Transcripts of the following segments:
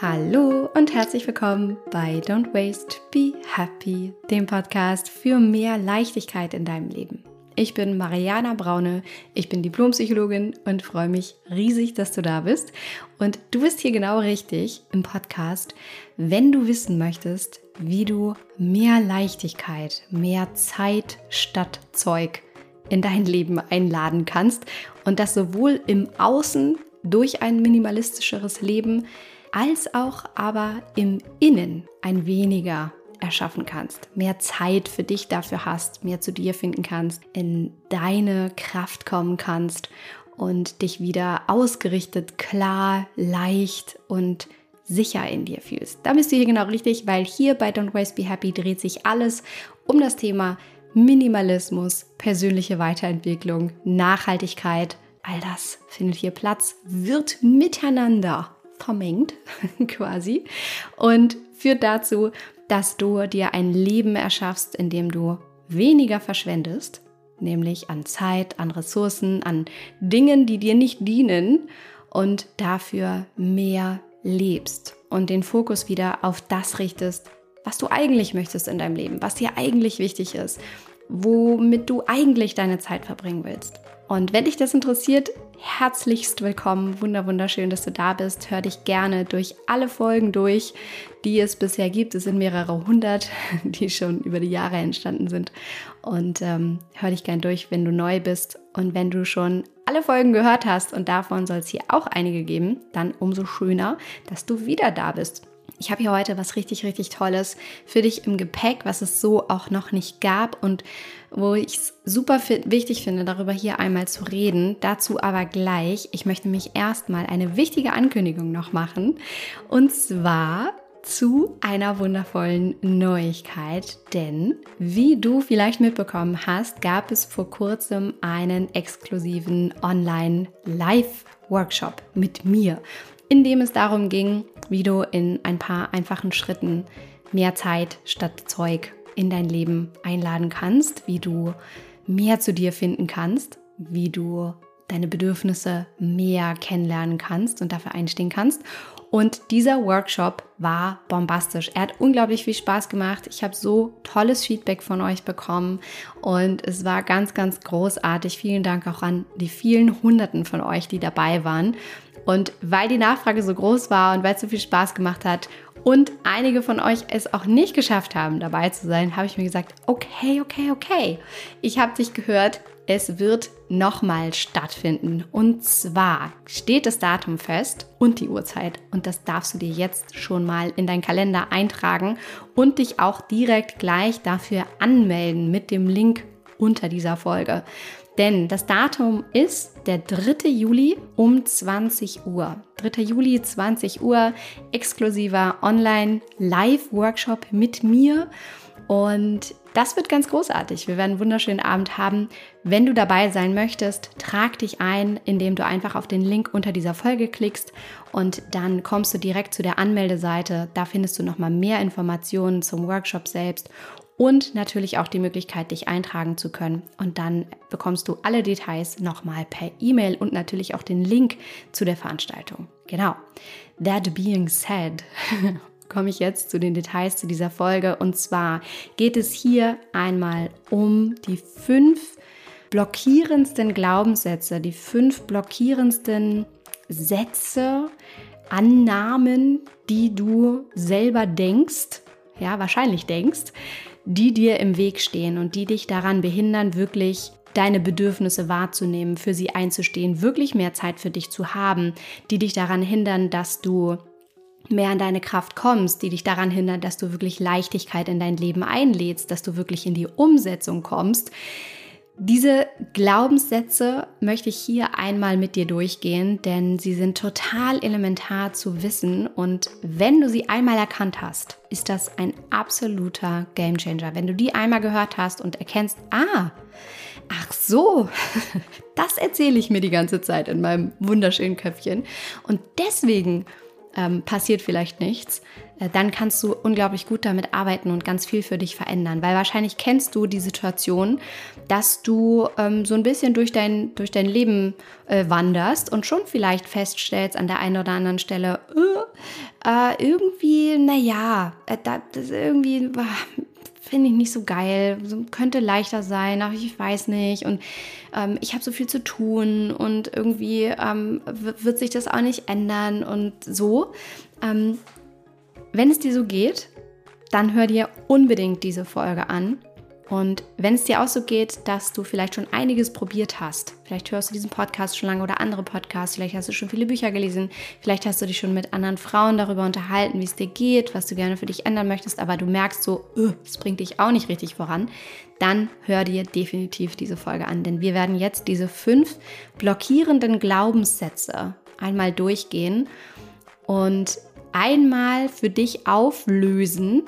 Hallo und herzlich willkommen bei Don't Waste, Be Happy, dem Podcast für mehr Leichtigkeit in deinem Leben. Ich bin Mariana Braune, ich bin Diplompsychologin und freue mich riesig, dass du da bist. Und du bist hier genau richtig im Podcast, wenn du wissen möchtest, wie du mehr Leichtigkeit, mehr Zeit statt Zeug in dein Leben einladen kannst und das sowohl im Außen durch ein minimalistischeres Leben als auch aber im Innen ein weniger erschaffen kannst, mehr Zeit für dich dafür hast, mehr zu dir finden kannst, in deine Kraft kommen kannst und dich wieder ausgerichtet, klar, leicht und sicher in dir fühlst. Da bist du hier genau richtig, weil hier bei Don't Waste Be Happy dreht sich alles um das Thema Minimalismus, persönliche Weiterentwicklung, Nachhaltigkeit. All das findet hier Platz, wird miteinander vermengt quasi und führt dazu, dass du dir ein Leben erschaffst, in dem du weniger verschwendest, nämlich an Zeit, an Ressourcen, an Dingen, die dir nicht dienen und dafür mehr lebst und den Fokus wieder auf das richtest, was du eigentlich möchtest in deinem Leben, was dir eigentlich wichtig ist, womit du eigentlich deine Zeit verbringen willst. Und wenn dich das interessiert, herzlichst willkommen. Wunder, wunderschön, dass du da bist. Hör dich gerne durch alle Folgen durch, die es bisher gibt. Es sind mehrere hundert, die schon über die Jahre entstanden sind. Und ähm, hör dich gerne durch, wenn du neu bist. Und wenn du schon alle Folgen gehört hast, und davon soll es hier auch einige geben, dann umso schöner, dass du wieder da bist. Ich habe hier heute was richtig, richtig Tolles für dich im Gepäck, was es so auch noch nicht gab und wo ich es super wichtig finde, darüber hier einmal zu reden. Dazu aber gleich. Ich möchte mich erstmal eine wichtige Ankündigung noch machen. Und zwar zu einer wundervollen Neuigkeit, denn wie du vielleicht mitbekommen hast, gab es vor kurzem einen exklusiven Online-Live-Workshop mit mir in dem es darum ging, wie du in ein paar einfachen Schritten mehr Zeit statt Zeug in dein Leben einladen kannst, wie du mehr zu dir finden kannst, wie du deine Bedürfnisse mehr kennenlernen kannst und dafür einstehen kannst und dieser Workshop war bombastisch. Er hat unglaublich viel Spaß gemacht. Ich habe so tolles Feedback von euch bekommen und es war ganz, ganz großartig. Vielen Dank auch an die vielen Hunderten von euch, die dabei waren. Und weil die Nachfrage so groß war und weil es so viel Spaß gemacht hat und einige von euch es auch nicht geschafft haben, dabei zu sein, habe ich mir gesagt, okay, okay, okay. Ich habe dich gehört, es wird nochmal stattfinden. Und zwar steht das Datum fest und die Uhrzeit. Und das darfst du dir jetzt schon mal in deinen Kalender eintragen und dich auch direkt gleich dafür anmelden mit dem Link unter dieser Folge. Denn das Datum ist der 3. Juli um 20 Uhr. 3. Juli 20 Uhr, exklusiver Online-Live-Workshop mit mir. Und das wird ganz großartig. Wir werden einen wunderschönen Abend haben. Wenn du dabei sein möchtest, trag dich ein, indem du einfach auf den Link unter dieser Folge klickst und dann kommst du direkt zu der Anmeldeseite. Da findest du nochmal mehr Informationen zum Workshop selbst und natürlich auch die Möglichkeit, dich eintragen zu können. Und dann bekommst du alle Details nochmal per E-Mail und natürlich auch den Link zu der Veranstaltung. Genau. That being said, komme ich jetzt zu den Details zu dieser Folge. Und zwar geht es hier einmal um die fünf blockierendsten Glaubenssätze, die fünf blockierendsten Sätze, Annahmen, die du selber denkst, ja, wahrscheinlich denkst, die dir im Weg stehen und die dich daran behindern, wirklich deine Bedürfnisse wahrzunehmen, für sie einzustehen, wirklich mehr Zeit für dich zu haben, die dich daran hindern, dass du mehr an deine Kraft kommst, die dich daran hindern, dass du wirklich Leichtigkeit in dein Leben einlädst, dass du wirklich in die Umsetzung kommst. Diese Glaubenssätze möchte ich hier einmal mit dir durchgehen, denn sie sind total elementar zu wissen und wenn du sie einmal erkannt hast, ist das ein absoluter Gamechanger. Wenn du die einmal gehört hast und erkennst, ah, ach so, das erzähle ich mir die ganze Zeit in meinem wunderschönen Köpfchen und deswegen ähm, passiert vielleicht nichts, äh, dann kannst du unglaublich gut damit arbeiten und ganz viel für dich verändern. Weil wahrscheinlich kennst du die Situation, dass du ähm, so ein bisschen durch dein, durch dein Leben äh, wanderst und schon vielleicht feststellst an der einen oder anderen Stelle, äh, äh irgendwie, naja, äh, das irgendwie finde ich nicht so geil, könnte leichter sein, aber ich weiß nicht und ähm, ich habe so viel zu tun und irgendwie ähm, wird sich das auch nicht ändern und so. Ähm, wenn es dir so geht, dann hör dir unbedingt diese Folge an. Und wenn es dir auch so geht, dass du vielleicht schon einiges probiert hast, vielleicht hörst du diesen Podcast schon lange oder andere Podcasts, vielleicht hast du schon viele Bücher gelesen, vielleicht hast du dich schon mit anderen Frauen darüber unterhalten, wie es dir geht, was du gerne für dich ändern möchtest, aber du merkst so, es bringt dich auch nicht richtig voran, dann hör dir definitiv diese Folge an, denn wir werden jetzt diese fünf blockierenden Glaubenssätze einmal durchgehen und einmal für dich auflösen,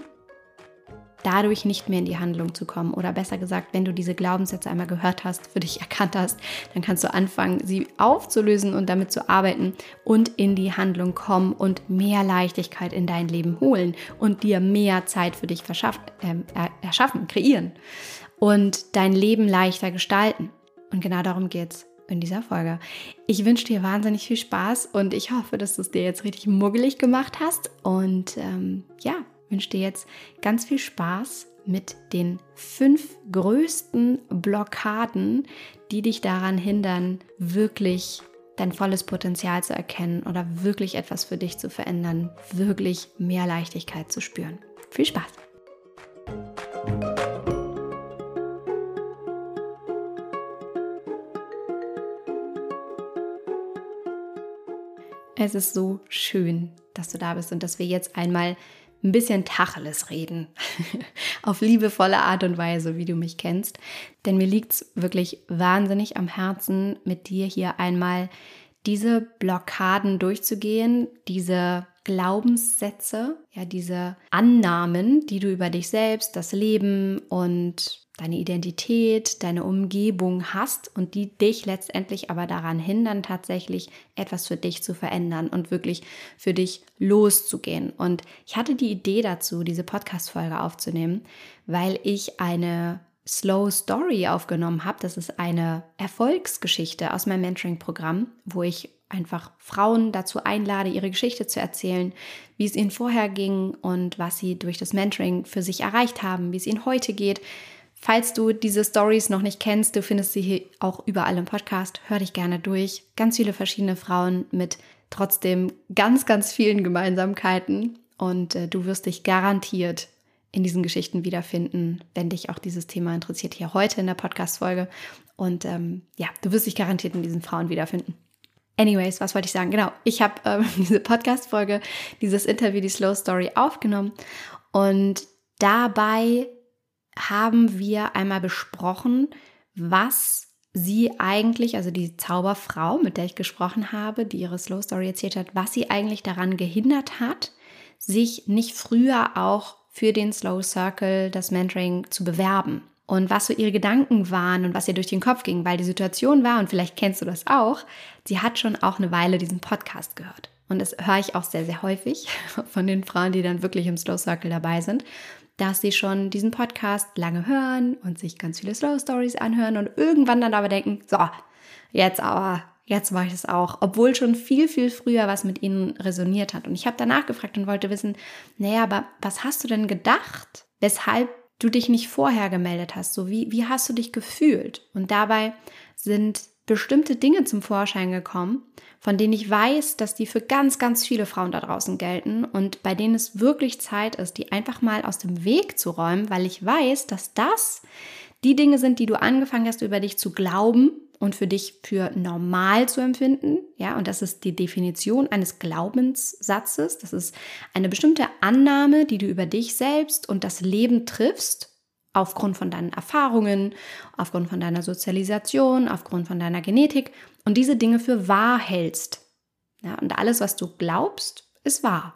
dadurch nicht mehr in die Handlung zu kommen. Oder besser gesagt, wenn du diese Glaubenssätze einmal gehört hast, für dich erkannt hast, dann kannst du anfangen, sie aufzulösen und damit zu arbeiten und in die Handlung kommen und mehr Leichtigkeit in dein Leben holen und dir mehr Zeit für dich äh, erschaffen, kreieren und dein Leben leichter gestalten. Und genau darum geht's in dieser Folge. Ich wünsche dir wahnsinnig viel Spaß und ich hoffe, dass du es dir jetzt richtig muggelig gemacht hast. Und ähm, ja, wünsche dir jetzt ganz viel Spaß mit den fünf größten Blockaden, die dich daran hindern, wirklich dein volles Potenzial zu erkennen oder wirklich etwas für dich zu verändern, wirklich mehr Leichtigkeit zu spüren. Viel Spaß! Es ist so schön, dass du da bist und dass wir jetzt einmal ein bisschen Tacheles reden. Auf liebevolle Art und Weise, wie du mich kennst. Denn mir liegt es wirklich wahnsinnig am Herzen, mit dir hier einmal diese Blockaden durchzugehen, diese Glaubenssätze, ja, diese Annahmen, die du über dich selbst, das Leben und deine Identität, deine Umgebung hast und die dich letztendlich aber daran hindern, tatsächlich etwas für dich zu verändern und wirklich für dich loszugehen. Und ich hatte die Idee dazu, diese Podcast-Folge aufzunehmen, weil ich eine Slow Story aufgenommen habe. Das ist eine Erfolgsgeschichte aus meinem Mentoring-Programm, wo ich einfach Frauen dazu einlade, ihre Geschichte zu erzählen, wie es ihnen vorher ging und was sie durch das Mentoring für sich erreicht haben, wie es ihnen heute geht, Falls du diese Stories noch nicht kennst, du findest sie hier auch überall im Podcast. Hör dich gerne durch. Ganz viele verschiedene Frauen mit trotzdem ganz, ganz vielen Gemeinsamkeiten. Und äh, du wirst dich garantiert in diesen Geschichten wiederfinden, wenn dich auch dieses Thema interessiert, hier heute in der Podcast-Folge. Und ähm, ja, du wirst dich garantiert in diesen Frauen wiederfinden. Anyways, was wollte ich sagen? Genau, ich habe ähm, diese Podcast-Folge, dieses Interview, die Slow Story aufgenommen. Und dabei haben wir einmal besprochen, was sie eigentlich, also die Zauberfrau, mit der ich gesprochen habe, die ihre Slow Story erzählt hat, was sie eigentlich daran gehindert hat, sich nicht früher auch für den Slow Circle, das Mentoring zu bewerben. Und was so ihre Gedanken waren und was ihr durch den Kopf ging, weil die Situation war, und vielleicht kennst du das auch, sie hat schon auch eine Weile diesen Podcast gehört. Und das höre ich auch sehr, sehr häufig von den Frauen, die dann wirklich im Slow Circle dabei sind dass sie schon diesen Podcast lange hören und sich ganz viele Slow Stories anhören und irgendwann dann aber denken, so, jetzt aber, jetzt mache ich es auch, obwohl schon viel, viel früher was mit ihnen resoniert hat. Und ich habe danach gefragt und wollte wissen, naja, aber was hast du denn gedacht, weshalb du dich nicht vorher gemeldet hast? So, wie, wie hast du dich gefühlt? Und dabei sind bestimmte Dinge zum Vorschein gekommen, von denen ich weiß, dass die für ganz, ganz viele Frauen da draußen gelten und bei denen es wirklich Zeit ist, die einfach mal aus dem Weg zu räumen, weil ich weiß, dass das die Dinge sind, die du angefangen hast, über dich zu glauben und für dich für normal zu empfinden. Ja, und das ist die Definition eines Glaubenssatzes. Das ist eine bestimmte Annahme, die du über dich selbst und das Leben triffst aufgrund von deinen Erfahrungen, aufgrund von deiner Sozialisation, aufgrund von deiner Genetik und diese Dinge für wahr hältst. Ja, und alles, was du glaubst, ist wahr.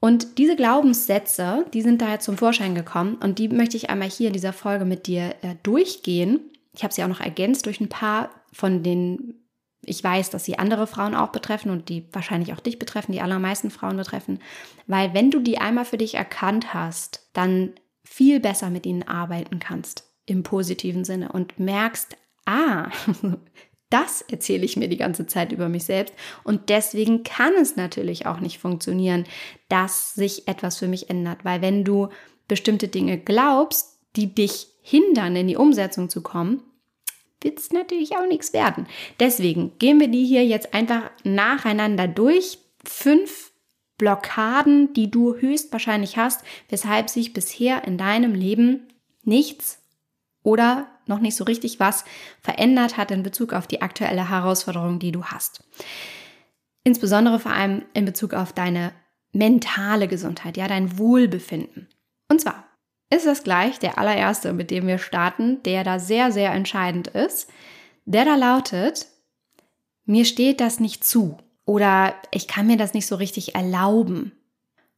Und diese Glaubenssätze, die sind daher zum Vorschein gekommen und die möchte ich einmal hier in dieser Folge mit dir äh, durchgehen. Ich habe sie auch noch ergänzt durch ein paar von den ich weiß, dass sie andere Frauen auch betreffen und die wahrscheinlich auch dich betreffen, die allermeisten Frauen betreffen, weil wenn du die einmal für dich erkannt hast, dann viel besser mit ihnen arbeiten kannst im positiven Sinne und merkst, ah, das erzähle ich mir die ganze Zeit über mich selbst und deswegen kann es natürlich auch nicht funktionieren, dass sich etwas für mich ändert, weil wenn du bestimmte Dinge glaubst, die dich hindern, in die Umsetzung zu kommen, wird es natürlich auch nichts werden. Deswegen gehen wir die hier jetzt einfach nacheinander durch. Fünf Blockaden, die du höchstwahrscheinlich hast, weshalb sich bisher in deinem Leben nichts oder noch nicht so richtig was verändert hat in Bezug auf die aktuelle Herausforderung, die du hast. Insbesondere vor allem in Bezug auf deine mentale Gesundheit, ja, dein Wohlbefinden. Und zwar ist das gleich der allererste, mit dem wir starten, der da sehr, sehr entscheidend ist. Der da lautet, mir steht das nicht zu oder ich kann mir das nicht so richtig erlauben.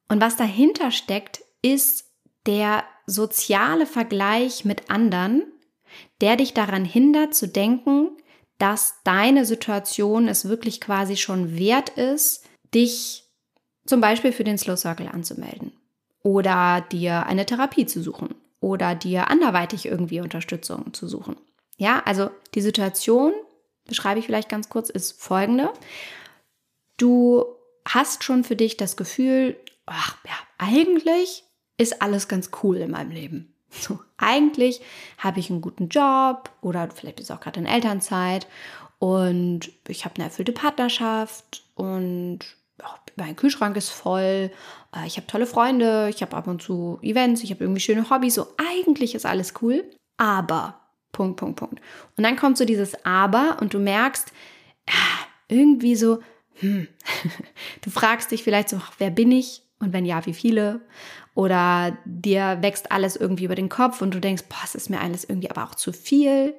Und was dahinter steckt, ist der soziale Vergleich mit anderen, der dich daran hindert zu denken, dass deine Situation es wirklich quasi schon wert ist, dich zum Beispiel für den Slow Circle anzumelden oder dir eine Therapie zu suchen oder dir anderweitig irgendwie Unterstützung zu suchen. Ja, also die Situation, beschreibe ich vielleicht ganz kurz, ist folgende. Du hast schon für dich das Gefühl, ach ja, eigentlich ist alles ganz cool in meinem Leben. So, eigentlich habe ich einen guten Job oder vielleicht bist du auch gerade in Elternzeit und ich habe eine erfüllte Partnerschaft und mein Kühlschrank ist voll, äh, ich habe tolle Freunde, ich habe ab und zu Events, ich habe irgendwie schöne Hobbys, so eigentlich ist alles cool, aber Punkt, Punkt, Punkt. Und dann kommt so dieses Aber und du merkst, ah, irgendwie so, hm, du fragst dich vielleicht so, wer bin ich? Und wenn ja, wie viele? Oder dir wächst alles irgendwie über den Kopf und du denkst, boah, es ist mir alles irgendwie aber auch zu viel.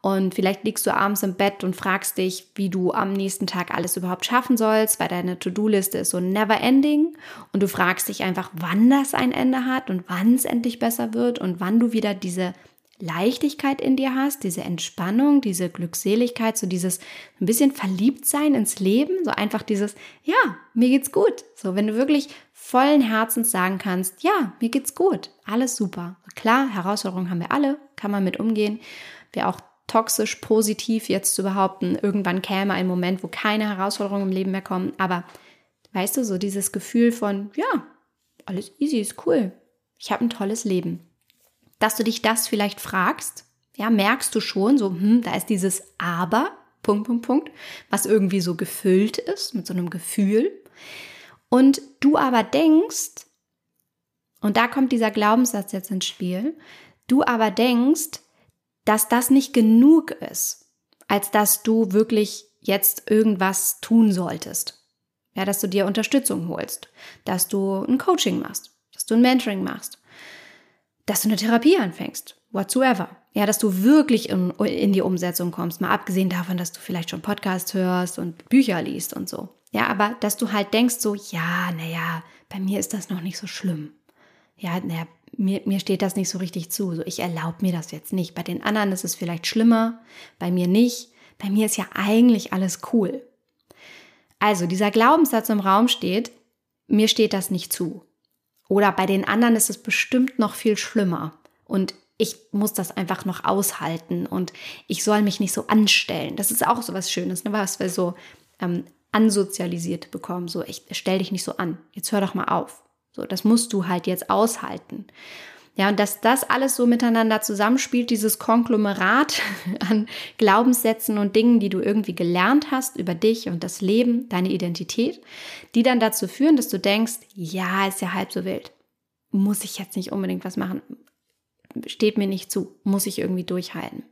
Und vielleicht liegst du abends im Bett und fragst dich, wie du am nächsten Tag alles überhaupt schaffen sollst, weil deine To-Do-Liste ist so never ending. Und du fragst dich einfach, wann das ein Ende hat und wann es endlich besser wird und wann du wieder diese Leichtigkeit in dir hast, diese Entspannung, diese Glückseligkeit, so dieses ein bisschen Verliebtsein ins Leben, so einfach dieses, ja, mir geht's gut. So, wenn du wirklich vollen Herzens sagen kannst, ja, mir geht's gut, alles super. Klar, Herausforderungen haben wir alle, kann man mit umgehen. Wer auch toxisch positiv jetzt zu behaupten, irgendwann käme ein Moment, wo keine Herausforderungen im Leben mehr kommen. Aber weißt du, so dieses Gefühl von, ja, alles easy, ist cool. Ich habe ein tolles Leben. Dass du dich das vielleicht fragst, ja, merkst du schon, so, hm, da ist dieses Aber, Punkt, Punkt, Punkt, was irgendwie so gefüllt ist mit so einem Gefühl. Und du aber denkst, und da kommt dieser Glaubenssatz jetzt ins Spiel, du aber denkst, dass das nicht genug ist, als dass du wirklich jetzt irgendwas tun solltest. Ja, dass du dir Unterstützung holst, dass du ein Coaching machst, dass du ein Mentoring machst, dass du eine Therapie anfängst, whatsoever. Ja, dass du wirklich in, in die Umsetzung kommst, mal abgesehen davon, dass du vielleicht schon Podcasts hörst und Bücher liest und so. Ja, aber dass du halt denkst so, ja, naja, bei mir ist das noch nicht so schlimm. Ja, naja, mir, mir steht das nicht so richtig zu. So, ich erlaube mir das jetzt nicht. Bei den anderen ist es vielleicht schlimmer, bei mir nicht. Bei mir ist ja eigentlich alles cool. Also dieser Glaubenssatz im Raum steht, mir steht das nicht zu. Oder bei den anderen ist es bestimmt noch viel schlimmer. Und ich muss das einfach noch aushalten und ich soll mich nicht so anstellen. Das ist auch so was Schönes, ne? was wir so ähm, ansozialisiert bekommen. So, ich stell dich nicht so an. Jetzt hör doch mal auf. So, das musst du halt jetzt aushalten. Ja, und dass das alles so miteinander zusammenspielt, dieses Konglomerat an Glaubenssätzen und Dingen, die du irgendwie gelernt hast über dich und das Leben, deine Identität, die dann dazu führen, dass du denkst, ja, ist ja halb so wild. Muss ich jetzt nicht unbedingt was machen? Steht mir nicht zu, muss ich irgendwie durchhalten.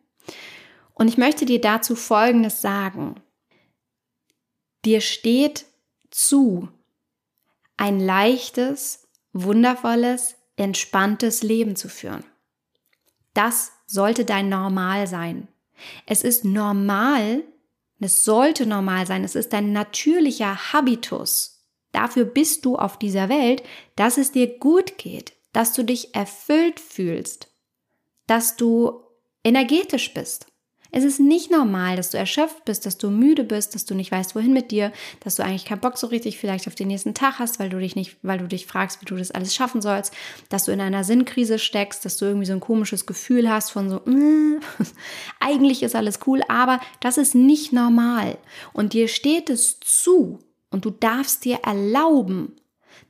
Und ich möchte dir dazu Folgendes sagen. Dir steht zu, ein leichtes, wundervolles, entspanntes Leben zu führen. Das sollte dein Normal sein. Es ist normal, es sollte normal sein, es ist dein natürlicher Habitus. Dafür bist du auf dieser Welt, dass es dir gut geht, dass du dich erfüllt fühlst, dass du energetisch bist. Es ist nicht normal, dass du erschöpft bist, dass du müde bist, dass du nicht weißt, wohin mit dir, dass du eigentlich keinen Bock so richtig vielleicht auf den nächsten Tag hast, weil du dich nicht, weil du dich fragst, wie du das alles schaffen sollst, dass du in einer Sinnkrise steckst, dass du irgendwie so ein komisches Gefühl hast von so, äh, eigentlich ist alles cool, aber das ist nicht normal. Und dir steht es zu und du darfst dir erlauben,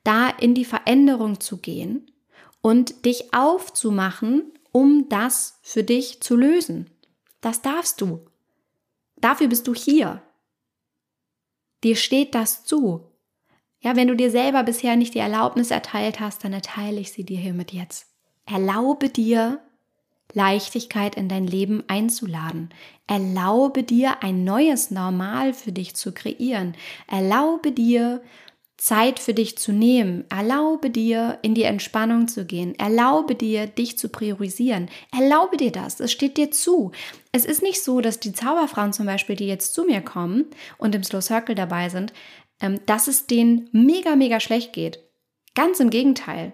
da in die Veränderung zu gehen und dich aufzumachen, um das für dich zu lösen. Das darfst du. Dafür bist du hier. Dir steht das zu. Ja, wenn du dir selber bisher nicht die Erlaubnis erteilt hast, dann erteile ich sie dir hiermit jetzt. Erlaube dir, Leichtigkeit in dein Leben einzuladen. Erlaube dir, ein neues Normal für dich zu kreieren. Erlaube dir, Zeit für dich zu nehmen. Erlaube dir, in die Entspannung zu gehen. Erlaube dir, dich zu priorisieren. Erlaube dir das. Es steht dir zu. Es ist nicht so, dass die Zauberfrauen zum Beispiel, die jetzt zu mir kommen und im Slow Circle dabei sind, ähm, dass es denen mega, mega schlecht geht. Ganz im Gegenteil.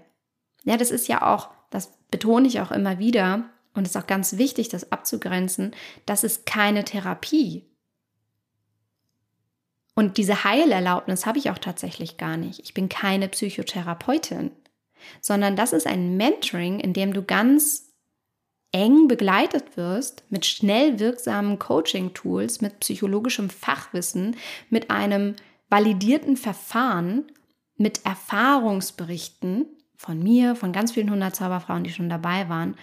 Ja, das ist ja auch, das betone ich auch immer wieder und es ist auch ganz wichtig, das abzugrenzen. Das ist keine Therapie. Und diese Heilerlaubnis habe ich auch tatsächlich gar nicht. Ich bin keine Psychotherapeutin, sondern das ist ein Mentoring, in dem du ganz eng begleitet wirst mit schnell wirksamen Coaching-Tools, mit psychologischem Fachwissen, mit einem validierten Verfahren, mit Erfahrungsberichten von mir, von ganz vielen hundert Zauberfrauen, die schon dabei waren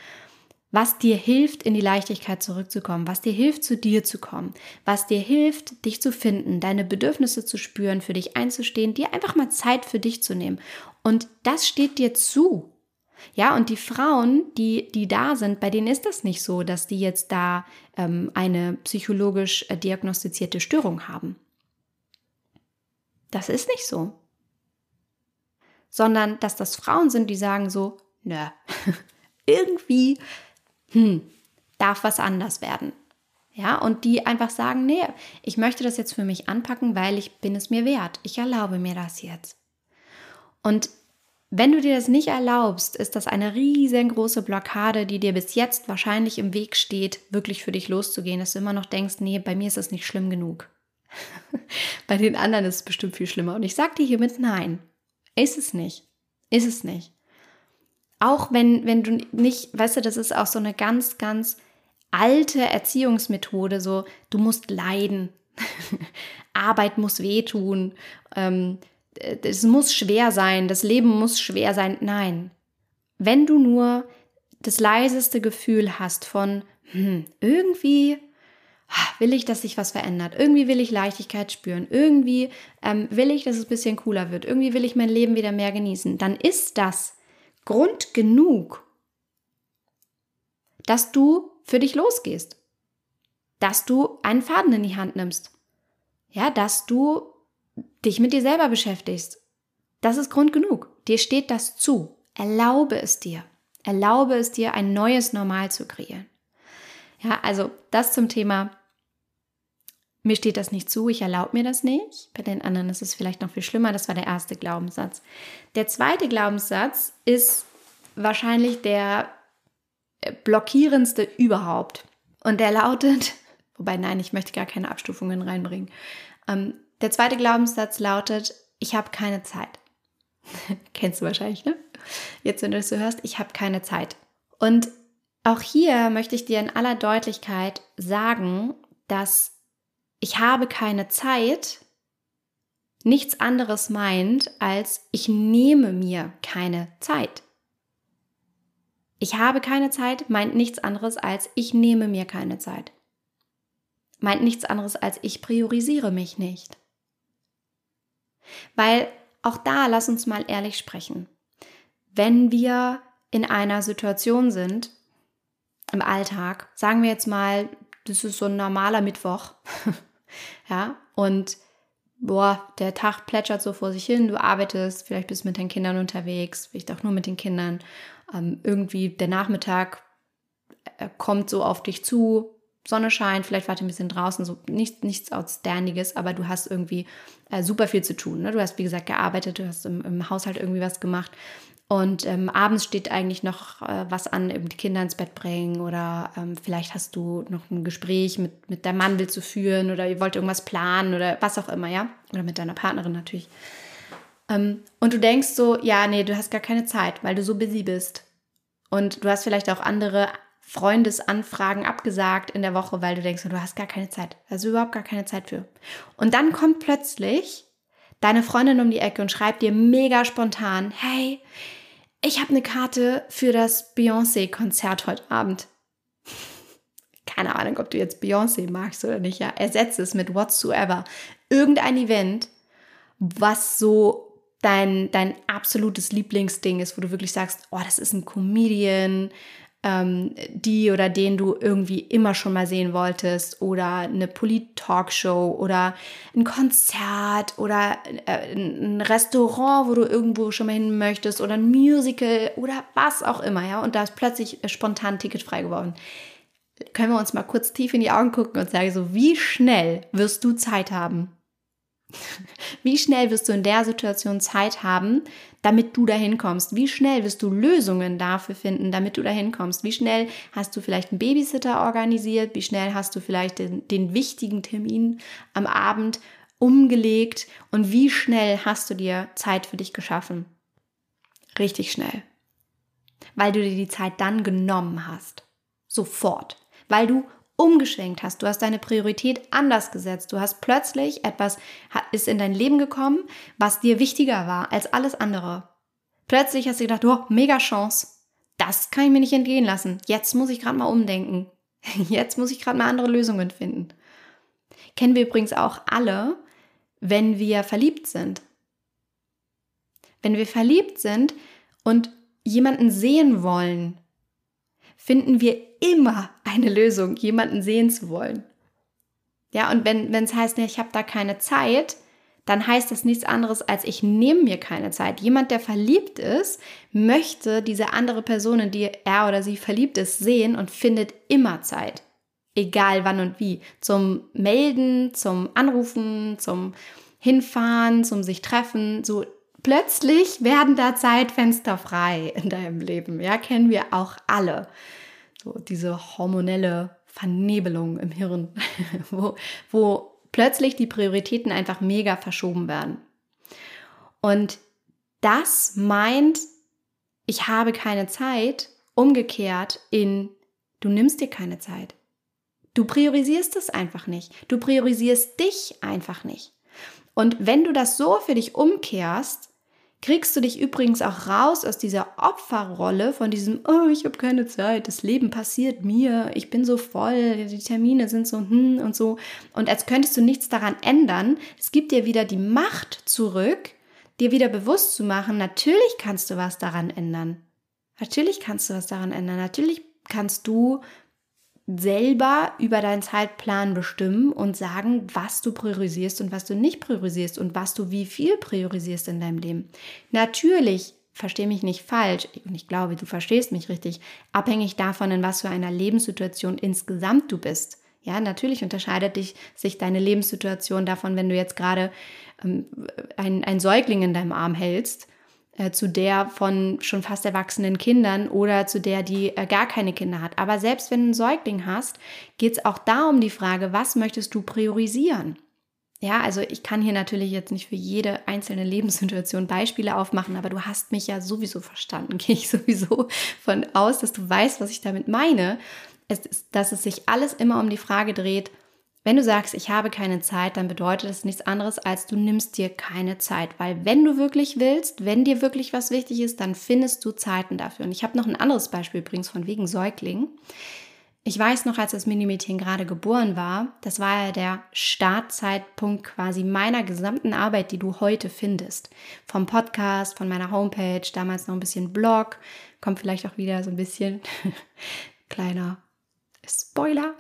was dir hilft, in die Leichtigkeit zurückzukommen, was dir hilft, zu dir zu kommen, was dir hilft, dich zu finden, deine Bedürfnisse zu spüren, für dich einzustehen, dir einfach mal Zeit für dich zu nehmen. Und das steht dir zu. Ja, und die Frauen, die, die da sind, bei denen ist das nicht so, dass die jetzt da ähm, eine psychologisch äh, diagnostizierte Störung haben. Das ist nicht so. Sondern, dass das Frauen sind, die sagen so, nö, irgendwie hm, darf was anders werden. Ja, und die einfach sagen, nee, ich möchte das jetzt für mich anpacken, weil ich bin es mir wert. Ich erlaube mir das jetzt. Und wenn du dir das nicht erlaubst, ist das eine riesengroße Blockade, die dir bis jetzt wahrscheinlich im Weg steht, wirklich für dich loszugehen, dass du immer noch denkst, nee, bei mir ist es nicht schlimm genug. bei den anderen ist es bestimmt viel schlimmer. Und ich sag dir hiermit nein. Ist es nicht. Ist es nicht. Auch wenn, wenn du nicht, weißt du, das ist auch so eine ganz, ganz alte Erziehungsmethode, so du musst leiden, Arbeit muss wehtun, ähm, es muss schwer sein, das Leben muss schwer sein. Nein, wenn du nur das leiseste Gefühl hast von, hm, irgendwie will ich, dass sich was verändert. Irgendwie will ich Leichtigkeit spüren. Irgendwie ähm, will ich, dass es ein bisschen cooler wird. Irgendwie will ich mein Leben wieder mehr genießen. Dann ist das Grund genug, dass du für dich losgehst, dass du einen Faden in die Hand nimmst, ja, dass du dich mit dir selber beschäftigst. Das ist Grund genug. Dir steht das zu. Erlaube es dir. Erlaube es dir, ein neues Normal zu kreieren. Ja, also das zum Thema mir steht das nicht zu, ich erlaube mir das nicht. Bei den anderen ist es vielleicht noch viel schlimmer. Das war der erste Glaubenssatz. Der zweite Glaubenssatz ist wahrscheinlich der äh, blockierendste überhaupt. Und der lautet, wobei nein, ich möchte gar keine Abstufungen reinbringen. Ähm, der zweite Glaubenssatz lautet, ich habe keine Zeit. Kennst du wahrscheinlich, ne? Jetzt, wenn du das so hörst, ich habe keine Zeit. Und auch hier möchte ich dir in aller Deutlichkeit sagen, dass ich habe keine Zeit nichts anderes meint als ich nehme mir keine Zeit. Ich habe keine Zeit meint nichts anderes als ich nehme mir keine Zeit. Meint nichts anderes als ich priorisiere mich nicht. Weil auch da, lass uns mal ehrlich sprechen. Wenn wir in einer Situation sind, im Alltag, sagen wir jetzt mal, das ist so ein normaler Mittwoch, ja, und boah, der Tag plätschert so vor sich hin, du arbeitest, vielleicht bist du mit deinen Kindern unterwegs, vielleicht auch nur mit den Kindern, ähm, irgendwie der Nachmittag äh, kommt so auf dich zu, Sonne scheint, vielleicht warte ein bisschen draußen, so nicht, nichts Outstandiges, aber du hast irgendwie äh, super viel zu tun. Ne? Du hast, wie gesagt, gearbeitet, du hast im, im Haushalt irgendwie was gemacht Und ähm, abends steht eigentlich noch äh, was an, eben die Kinder ins Bett bringen oder ähm, vielleicht hast du noch ein Gespräch mit, mit der Mann willst du führen oder ihr wollt irgendwas planen oder was auch immer, ja? Oder mit deiner Partnerin natürlich. Ähm, und du denkst so, ja, nee, du hast gar keine Zeit, weil du so busy bist. Und du hast vielleicht auch andere Freundesanfragen abgesagt in der Woche, weil du denkst, du hast gar keine Zeit. Also überhaupt gar keine Zeit für. Und dann kommt plötzlich deine Freundin um die Ecke und schreibt dir mega spontan, hey, ich habe eine Karte für das Beyoncé-Konzert heute Abend. Keine Ahnung, ob du jetzt Beyoncé magst oder nicht. Ja, ersetze es mit whatsoever. Irgendein Event, was so dein, dein absolutes Lieblingsding ist, wo du wirklich sagst, oh, das ist ein Comedian, ähm, die oder den du irgendwie immer schon mal sehen wolltest oder eine Polit-Talkshow oder ein Konzert oder äh, ein Restaurant, wo du irgendwo schon mal hin möchtest oder ein Musical oder was auch immer, ja, und da ist plötzlich spontan ein Ticket frei geworden. Können wir uns mal kurz tief in die Augen gucken und sagen so, wie schnell wirst du Zeit haben? Wie schnell wirst du in der Situation Zeit haben, damit du dahin kommst? Wie schnell wirst du Lösungen dafür finden, damit du dahin kommst? Wie schnell hast du vielleicht einen Babysitter organisiert? Wie schnell hast du vielleicht den, den wichtigen Termin am Abend umgelegt? Und wie schnell hast du dir Zeit für dich geschaffen? Richtig schnell. Weil du dir die Zeit dann genommen hast. Sofort. Weil du umgeschwenkt hast. Du hast deine Priorität anders gesetzt. Du hast plötzlich etwas ist in dein Leben gekommen, was dir wichtiger war als alles andere. Plötzlich hast du gedacht, oh, mega Chance. Das kann ich mir nicht entgehen lassen. Jetzt muss ich gerade mal umdenken. Jetzt muss ich gerade mal andere Lösungen finden. Kennen wir übrigens auch alle, wenn wir verliebt sind. Wenn wir verliebt sind und jemanden sehen wollen, finden wir immer eine Lösung, jemanden sehen zu wollen. Ja, und wenn es heißt, ich habe da keine Zeit, dann heißt das nichts anderes als ich nehme mir keine Zeit. Jemand, der verliebt ist, möchte diese andere Person, in die er oder sie verliebt ist, sehen und findet immer Zeit. Egal wann und wie. Zum Melden, zum Anrufen, zum Hinfahren, zum sich treffen. So plötzlich werden da Zeitfenster frei in deinem Leben. Ja, kennen wir auch alle so diese hormonelle Vernebelung im Hirn, wo, wo plötzlich die Prioritäten einfach mega verschoben werden. Und das meint, ich habe keine Zeit, umgekehrt in, du nimmst dir keine Zeit. Du priorisierst es einfach nicht. Du priorisierst dich einfach nicht. Und wenn du das so für dich umkehrst, kriegst du dich übrigens auch raus aus dieser Opferrolle von diesem, oh, ich habe keine Zeit, das Leben passiert mir, ich bin so voll, die Termine sind so hm und so. Und als könntest du nichts daran ändern. Es gibt dir wieder die Macht zurück, dir wieder bewusst zu machen, natürlich kannst du was daran ändern. Natürlich kannst du was daran ändern. Natürlich kannst du selber über deinen Zeitplan bestimmen und sagen, was du priorisierst und was du nicht priorisierst und was du wie viel priorisierst in deinem Leben. Natürlich, verstehe mich nicht falsch, und ich glaube, du verstehst mich richtig, abhängig davon, in was für einer Lebenssituation insgesamt du bist. Ja, natürlich unterscheidet dich, sich deine Lebenssituation davon, wenn du jetzt gerade ähm, ein Säugling in deinem Arm hältst äh, zu der von schon fast erwachsenen Kindern oder zu der, die äh, gar keine Kinder hat. Aber selbst wenn du einen Säugling hast, geht es auch da um die Frage, was möchtest du priorisieren? Ja, also ich kann hier natürlich jetzt nicht für jede einzelne Lebenssituation Beispiele aufmachen, aber du hast mich ja sowieso verstanden. Gehe ich sowieso von aus, dass du weißt, was ich damit meine. Es ist, dass es sich alles immer um die Frage dreht, wenn du sagst, ich habe keine Zeit, dann bedeutet das nichts anderes, als du nimmst dir keine Zeit. Weil wenn du wirklich willst, wenn dir wirklich was wichtig ist, dann findest du Zeiten dafür. Und ich habe noch ein anderes Beispiel übrigens von wegen Säugling. Ich weiß noch, als das Minimädchen gerade geboren war, das war ja der Startzeitpunkt quasi meiner gesamten Arbeit, die du heute findest. Vom Podcast, von meiner Homepage, damals noch ein bisschen Blog, kommt vielleicht auch wieder so ein bisschen kleiner Spoiler.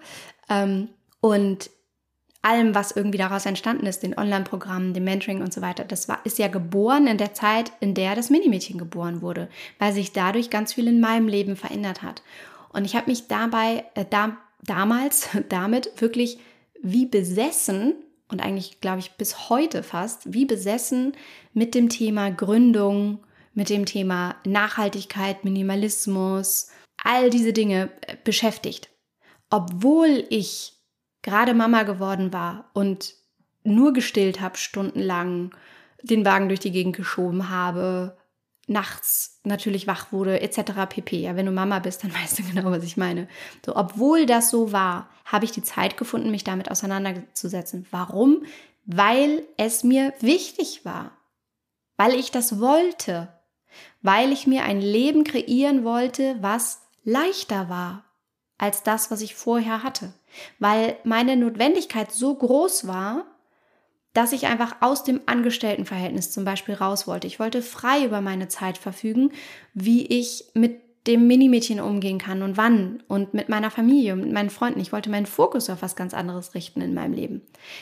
Ähm, und allem, was irgendwie daraus entstanden ist, den Online-Programmen, dem Mentoring und so weiter, das war, ist ja geboren in der Zeit, in der das Minimädchen geboren wurde, weil sich dadurch ganz viel in meinem Leben verändert hat. Und ich habe mich dabei, äh, da, damals damit wirklich wie besessen und eigentlich, glaube ich, bis heute fast, wie besessen mit dem Thema Gründung, mit dem Thema Nachhaltigkeit, Minimalismus, all diese Dinge äh, beschäftigt. Obwohl ich gerade Mama geworden war und nur gestillt habe stundenlang, den Wagen durch die Gegend geschoben habe, nachts natürlich wach wurde, etc. pp. Ja, wenn du Mama bist, dann weißt du genau, was ich meine. So, obwohl das so war, habe ich die Zeit gefunden, mich damit auseinanderzusetzen. Warum? Weil es mir wichtig war. Weil ich das wollte. Weil ich mir ein Leben kreieren wollte, was leichter war als das, was ich vorher hatte. Weil meine Notwendigkeit so groß war, dass ich einfach aus dem Angestelltenverhältnis zum Beispiel raus wollte. Ich wollte frei über meine Zeit verfügen, wie ich mit dem Minimädchen umgehen kann und wann und mit meiner Familie und mit meinen Freunden. Ich wollte meinen Fokus auf was ganz anderes richten in meinem Leben.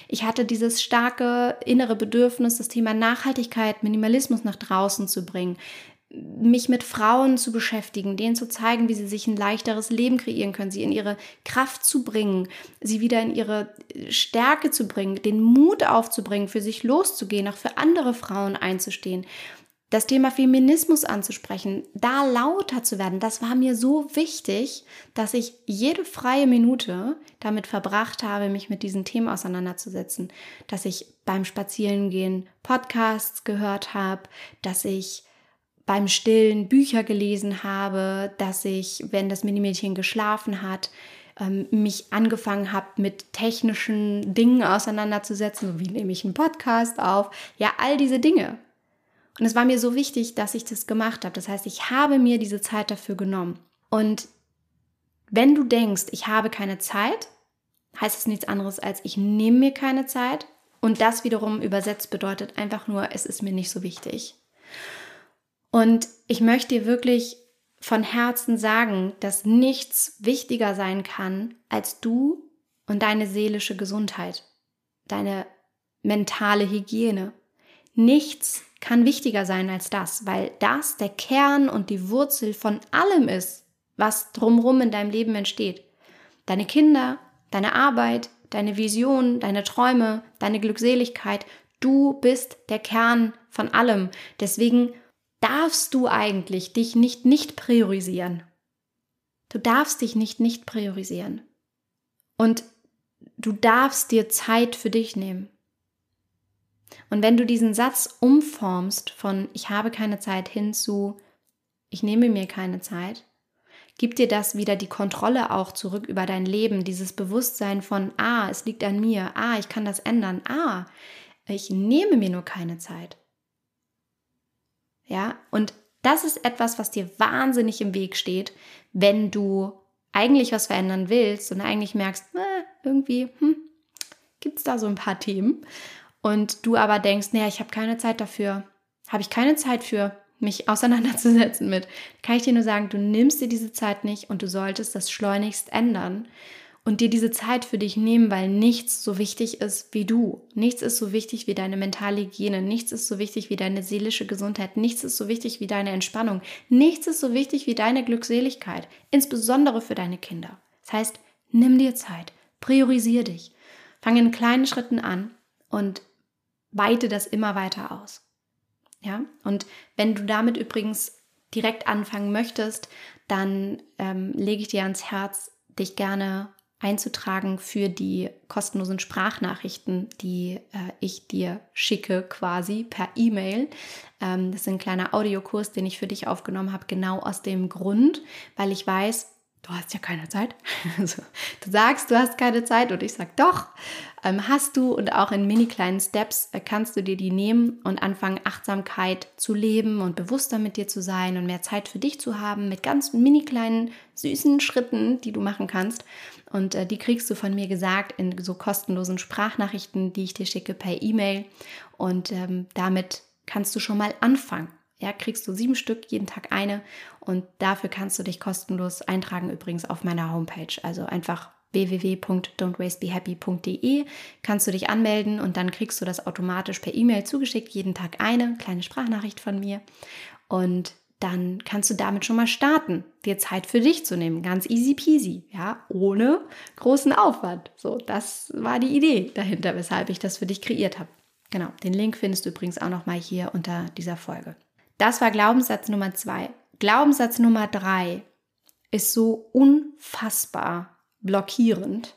Ich hatte dieses starke innere Bedürfnis, das Thema Nachhaltigkeit, Minimalismus nach draußen zu bringen, mich mit Frauen zu beschäftigen, denen zu zeigen, wie sie sich ein leichteres Leben kreieren können, sie in ihre Kraft zu bringen, sie wieder in ihre Stärke zu bringen, den Mut aufzubringen, für sich loszugehen, auch für andere Frauen einzustehen. Das Thema Feminismus anzusprechen, da lauter zu werden, das war mir so wichtig, dass ich jede freie Minute damit verbracht habe, mich mit diesen Themen auseinanderzusetzen. Dass ich beim Spazierengehen Podcasts gehört habe, dass ich beim Stillen Bücher gelesen habe, dass ich, wenn das Minimädchen geschlafen hat, ähm, mich angefangen habe, mit technischen Dingen auseinanderzusetzen, so wie nehme ich einen Podcast auf, ja, all diese Dinge. Und es war mir so wichtig, dass ich das gemacht habe. Das heißt, ich habe mir diese Zeit dafür genommen. Und wenn du denkst, ich habe keine Zeit, heißt es nichts anderes als ich nehme mir keine Zeit. Und das wiederum übersetzt bedeutet einfach nur, es ist mir nicht so wichtig. Und ich möchte dir wirklich von Herzen sagen, dass nichts wichtiger sein kann als du und deine seelische Gesundheit, deine mentale Hygiene. Nichts kann wichtiger sein als das, weil das der Kern und die Wurzel von allem ist, was drumherum in deinem Leben entsteht. Deine Kinder, deine Arbeit, deine Vision, deine Träume, deine Glückseligkeit. Du bist der Kern von allem. Deswegen darfst du eigentlich dich nicht nicht priorisieren. Du darfst dich nicht nicht priorisieren. Und du darfst dir Zeit für dich nehmen. Und wenn du diesen Satz umformst von ich habe keine Zeit hin zu ich nehme mir keine Zeit, gibt dir das wieder die Kontrolle auch zurück über dein Leben, dieses Bewusstsein von ah, es liegt an mir, ah, ich kann das ändern, ah, ich nehme mir nur keine Zeit. Ja, und das ist etwas, was dir wahnsinnig im Weg steht, wenn du eigentlich was verändern willst und eigentlich merkst, äh, irgendwie hm, gibt es da so ein paar Themen. Und du aber denkst, naja, ich habe keine Zeit dafür, habe ich keine Zeit für, mich auseinanderzusetzen mit, kann ich dir nur sagen, du nimmst dir diese Zeit nicht und du solltest das schleunigst ändern und dir diese Zeit für dich nehmen, weil nichts so wichtig ist wie du. Nichts ist so wichtig wie deine mentale Hygiene, nichts ist so wichtig wie deine seelische Gesundheit, nichts ist so wichtig wie deine Entspannung, nichts ist so wichtig wie deine Glückseligkeit, insbesondere für deine Kinder. Das heißt, nimm dir Zeit, priorisier dich, fang in kleinen Schritten an und weite das immer weiter aus. Ja, und wenn du damit übrigens direkt anfangen möchtest, dann ähm, lege ich dir ans Herz, dich gerne einzutragen für die kostenlosen Sprachnachrichten, die äh, ich dir schicke quasi per E-Mail. Ähm, das ist ein kleiner Audiokurs, den ich für dich aufgenommen habe, genau aus dem Grund, weil ich weiß, du hast ja keine Zeit. Also, du sagst, du hast keine Zeit und ich sag doch, ähm, hast du und auch in mini kleinen Steps äh, kannst du dir die nehmen und anfangen, Achtsamkeit zu leben und bewusster mit dir zu sein und mehr Zeit für dich zu haben mit ganz mini kleinen süßen Schritten, die du machen kannst. Und äh, die kriegst du von mir gesagt in so kostenlosen Sprachnachrichten, die ich dir schicke per E-Mail. Und ähm, damit kannst du schon mal anfangen. Ja, kriegst du sieben Stück, jeden Tag eine. Und dafür kannst du dich kostenlos eintragen, übrigens auf meiner Homepage. Also einfach www.don'twastebehappy.de kannst du dich anmelden und dann kriegst du das automatisch per E-Mail zugeschickt, jeden Tag eine kleine Sprachnachricht von mir. Und dann kannst du damit schon mal starten, dir Zeit für dich zu nehmen. Ganz easy peasy, ja, ohne großen Aufwand. So, das war die Idee dahinter, weshalb ich das für dich kreiert habe. Genau, den Link findest du übrigens auch noch mal hier unter dieser Folge. Das war Glaubenssatz Nummer zwei. Glaubenssatz Nummer drei ist so unfassbar blockierend.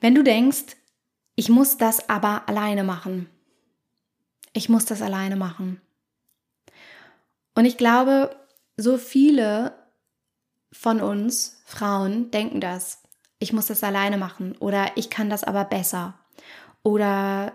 Wenn du denkst, ich muss das aber alleine machen. Ich muss das alleine machen. Und ich glaube, so viele von uns Frauen denken das. Ich muss das alleine machen oder ich kann das aber besser oder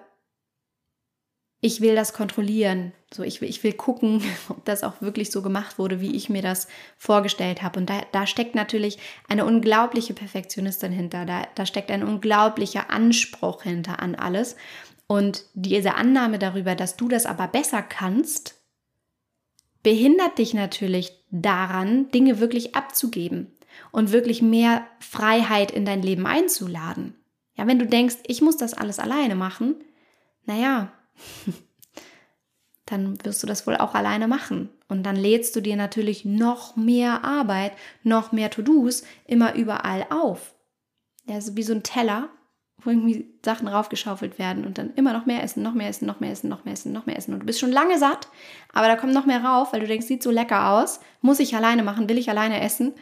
ich will das kontrollieren. So, ich will, ich will gucken, ob das auch wirklich so gemacht wurde, wie ich mir das vorgestellt habe. Und da, da steckt natürlich eine unglaubliche Perfektionistin hinter. Da, da steckt ein unglaublicher Anspruch hinter an alles. Und diese Annahme darüber, dass du das aber besser kannst, behindert dich natürlich daran, Dinge wirklich abzugeben und wirklich mehr Freiheit in dein Leben einzuladen. Ja, wenn du denkst, ich muss das alles alleine machen, naja, dann wirst du das wohl auch alleine machen. Und dann lädst du dir natürlich noch mehr Arbeit, noch mehr To-Dos immer überall auf. Ja, so wie so ein Teller, wo irgendwie Sachen raufgeschaufelt werden und dann immer noch mehr essen, noch mehr essen, noch mehr essen, noch mehr essen, noch mehr essen. Und du bist schon lange satt, aber da kommt noch mehr rauf, weil du denkst, sieht so lecker aus, muss ich alleine machen, will ich alleine essen.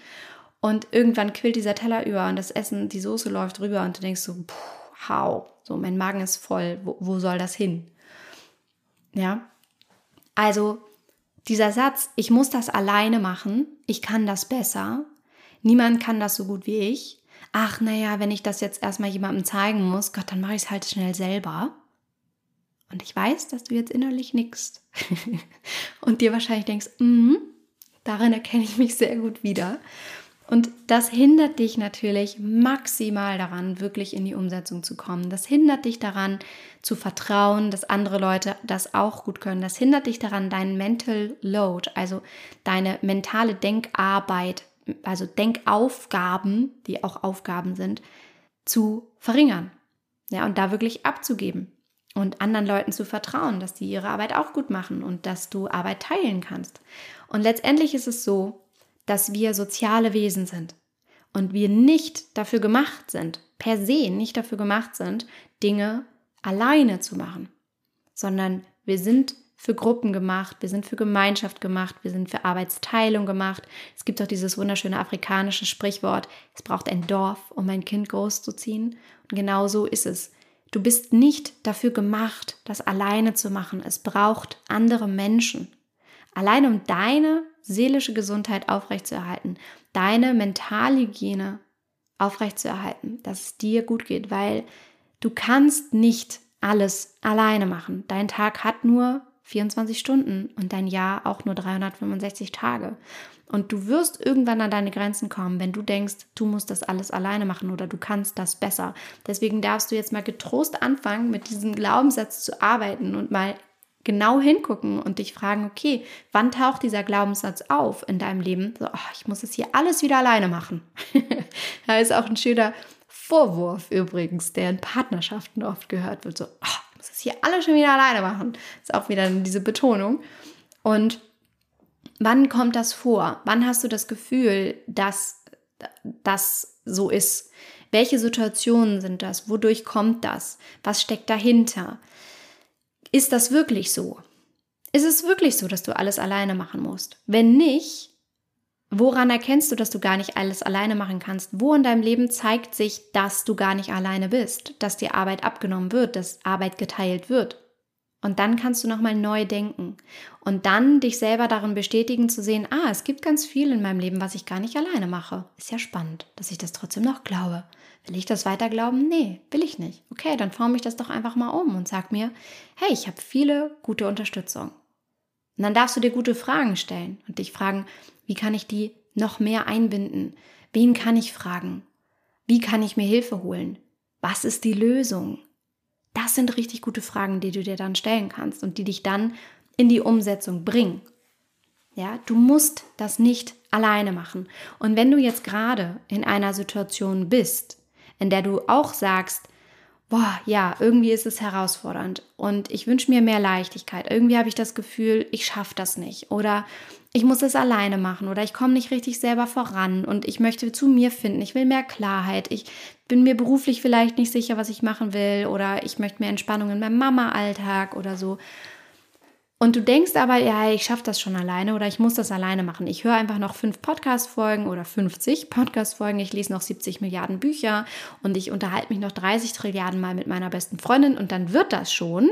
Und irgendwann quillt dieser Teller über und das Essen, die Soße läuft rüber und du denkst so, puh, hau, so mein Magen ist voll, wo, wo soll das hin? Ja, also dieser Satz, ich muss das alleine machen, ich kann das besser, niemand kann das so gut wie ich. Ach, naja, wenn ich das jetzt erstmal jemandem zeigen muss, Gott, dann mache ich es halt schnell selber. Und ich weiß, dass du jetzt innerlich nickst und dir wahrscheinlich denkst, mm, darin erkenne ich mich sehr gut wieder. Und das hindert dich natürlich maximal daran, wirklich in die Umsetzung zu kommen. Das hindert dich daran, zu vertrauen, dass andere Leute das auch gut können. Das hindert dich daran, deinen Mental Load, also deine mentale Denkarbeit, also Denkaufgaben, die auch Aufgaben sind, zu verringern. Ja, und da wirklich abzugeben und anderen Leuten zu vertrauen, dass die ihre Arbeit auch gut machen und dass du Arbeit teilen kannst. Und letztendlich ist es so, dass wir soziale Wesen sind und wir nicht dafür gemacht sind, per se nicht dafür gemacht sind, Dinge alleine zu machen, sondern wir sind für Gruppen gemacht, wir sind für Gemeinschaft gemacht, wir sind für Arbeitsteilung gemacht. Es gibt auch dieses wunderschöne afrikanische Sprichwort, es braucht ein Dorf, um ein Kind großzuziehen. Und genau so ist es. Du bist nicht dafür gemacht, das alleine zu machen. Es braucht andere Menschen. Allein um deine seelische Gesundheit aufrechtzuerhalten, deine Mentalhygiene aufrechtzuerhalten, dass es dir gut geht, weil du kannst nicht alles alleine machen. Dein Tag hat nur 24 Stunden und dein Jahr auch nur 365 Tage. Und du wirst irgendwann an deine Grenzen kommen, wenn du denkst, du musst das alles alleine machen oder du kannst das besser. Deswegen darfst du jetzt mal getrost anfangen, mit diesem Glaubenssatz zu arbeiten und mal genau hingucken und dich fragen, okay, wann taucht dieser Glaubenssatz auf in deinem Leben? So, oh, ich muss es hier alles wieder alleine machen. da ist auch ein schöner Vorwurf übrigens, der in Partnerschaften oft gehört wird. So, oh, hier alles schon wieder alleine machen. Ist auch wieder diese Betonung. Und wann kommt das vor? Wann hast du das Gefühl, dass das so ist? Welche Situationen sind das? Wodurch kommt das? Was steckt dahinter? Ist das wirklich so? Ist es wirklich so, dass du alles alleine machen musst? Wenn nicht, woran erkennst du, dass du gar nicht alles alleine machen kannst? Wo in deinem Leben zeigt sich, dass du gar nicht alleine bist, dass dir Arbeit abgenommen wird, dass Arbeit geteilt wird? Und dann kannst du nochmal neu denken und dann dich selber darin bestätigen zu sehen, ah, es gibt ganz viel in meinem Leben, was ich gar nicht alleine mache. Ist ja spannend, dass ich das trotzdem noch glaube. Will ich das weiter glauben? Nee, will ich nicht. Okay, dann forme ich das doch einfach mal um und sag mir, hey, ich habe viele gute Unterstützung. Und dann darfst du dir gute Fragen stellen und dich fragen, wie kann ich die noch mehr einbinden? Wen kann ich fragen? Wie kann ich mir Hilfe holen? Was ist die Lösung? Das sind richtig gute Fragen, die du dir dann stellen kannst und die dich dann in die Umsetzung bringen. Ja, du musst das nicht alleine machen. Und wenn du jetzt gerade in einer Situation bist, in der du auch sagst, boah, ja, irgendwie ist es herausfordernd und ich wünsche mir mehr Leichtigkeit. Irgendwie habe ich das Gefühl, ich schaffe das nicht oder ich muss es alleine machen oder ich komme nicht richtig selber voran und ich möchte zu mir finden. Ich will mehr Klarheit. Ich bin mir beruflich vielleicht nicht sicher, was ich machen will oder ich möchte mehr Entspannung in meinem Mama-Alltag oder so. Und du denkst aber, ja, ich schaffe das schon alleine oder ich muss das alleine machen. Ich höre einfach noch fünf Podcast-Folgen oder 50 Podcast-Folgen. Ich lese noch 70 Milliarden Bücher und ich unterhalte mich noch 30 Trilliarden Mal mit meiner besten Freundin und dann wird das schon.